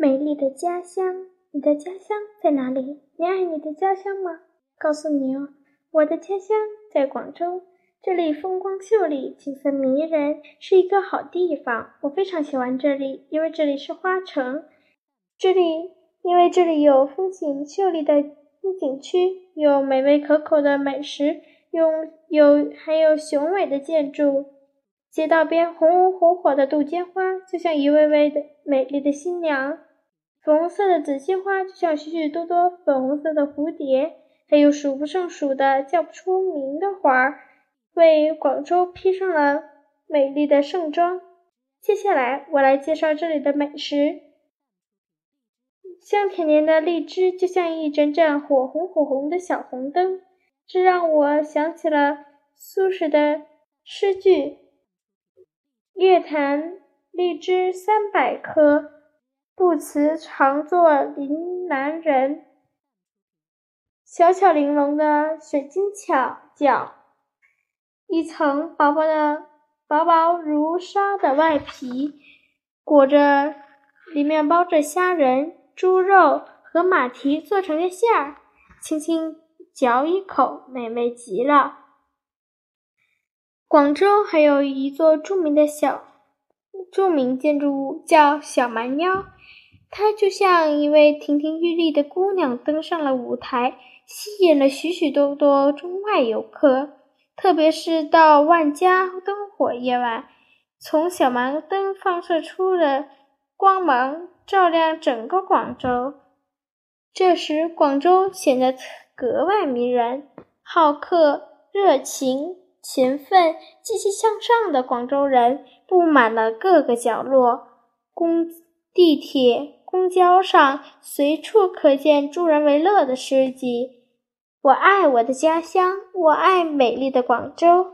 美丽的家乡，你的家乡在哪里？你爱你的家乡吗？告诉你哦，我的家乡在广州，这里风光秀丽，景色迷人，是一个好地方。我非常喜欢这里，因为这里是花城。这里，因为这里有风景秀丽的风景区，有美味可口的美食，有有还有雄伟的建筑。街道边红红火火的杜鹃花，就像一位位的美丽的新娘。粉红色的紫荆花就像许许多多粉红色的蝴蝶，还有数不胜数的叫不出名的花儿，为广州披上了美丽的盛装。接下来，我来介绍这里的美食。香甜甜的荔枝就像一盏盏火红火红的小红灯，这让我想起了苏轼的诗句：“月坛荔枝三百颗。”不辞常作岭南人。小巧玲珑的水晶巧角，一层薄薄的、薄薄如纱的外皮，裹着，里面包着虾仁、猪肉和马蹄做成的馅儿，轻轻嚼一口，美味极了。广州还有一座著名的小著名建筑物，叫小蛮腰。她就像一位亭亭玉立的姑娘登上了舞台，吸引了许许多多中外游客。特别是到万家灯火夜晚，从小蛮灯放射出的光芒照亮整个广州，这时广州显得格外迷人。好客、热情、勤奋、积极向上的广州人布满了各个角落，公地铁。公交上随处可见助人为乐的诗集。我爱我的家乡，我爱美丽的广州。